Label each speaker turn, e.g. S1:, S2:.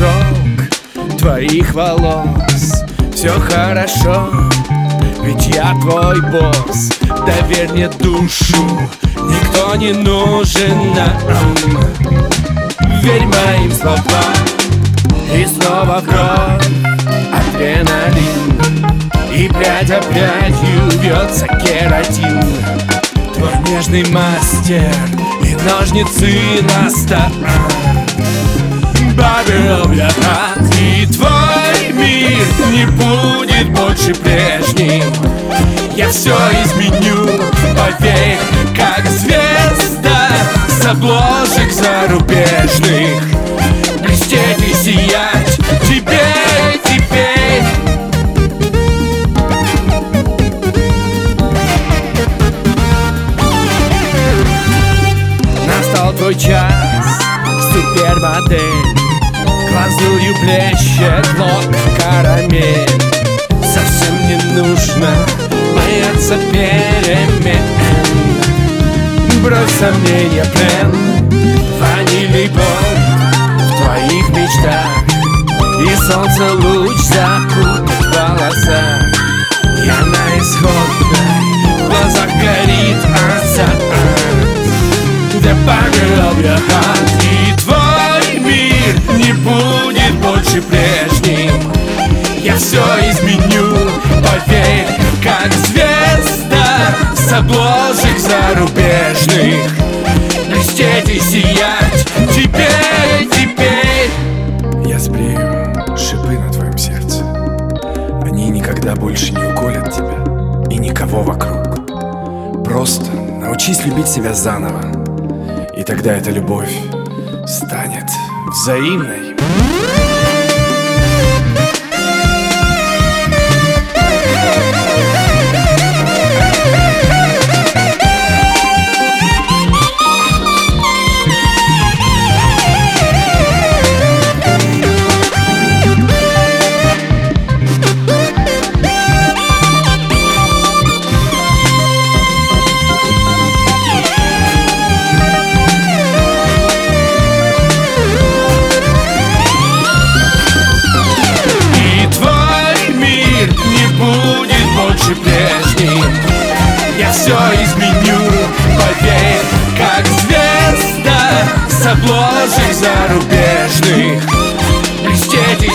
S1: Шелк твоих волос. Все хорошо, ведь я твой босс. Доверь мне душу, никто не нужен нам Верь моим словам И снова кровь адреналин. И прядь опрядью бьется кератин. Твой нежный мастер и ножницы на стол Добавил я так И твой мир не будет больше прежним. Я все изменю, Настал твой час, супермодель. Глазурью блещет лоб карамель. Совсем не нужно бояться перемен. Брось сомнения, плен. Ванильный бой в твоих мечтах. И солнце луч закутает в волосах. Я на исходной, обложек зарубежных. Блестеть и сиять. Теперь, теперь.
S2: Я сбрею шипы на твоем сердце. Они никогда больше не уколят тебя И никого вокруг. Просто научись любить себя заново И тогда эта любовь станет взаимной
S1: все изменю. Поверь, как звезда с обложек зарубежных. Блестеть и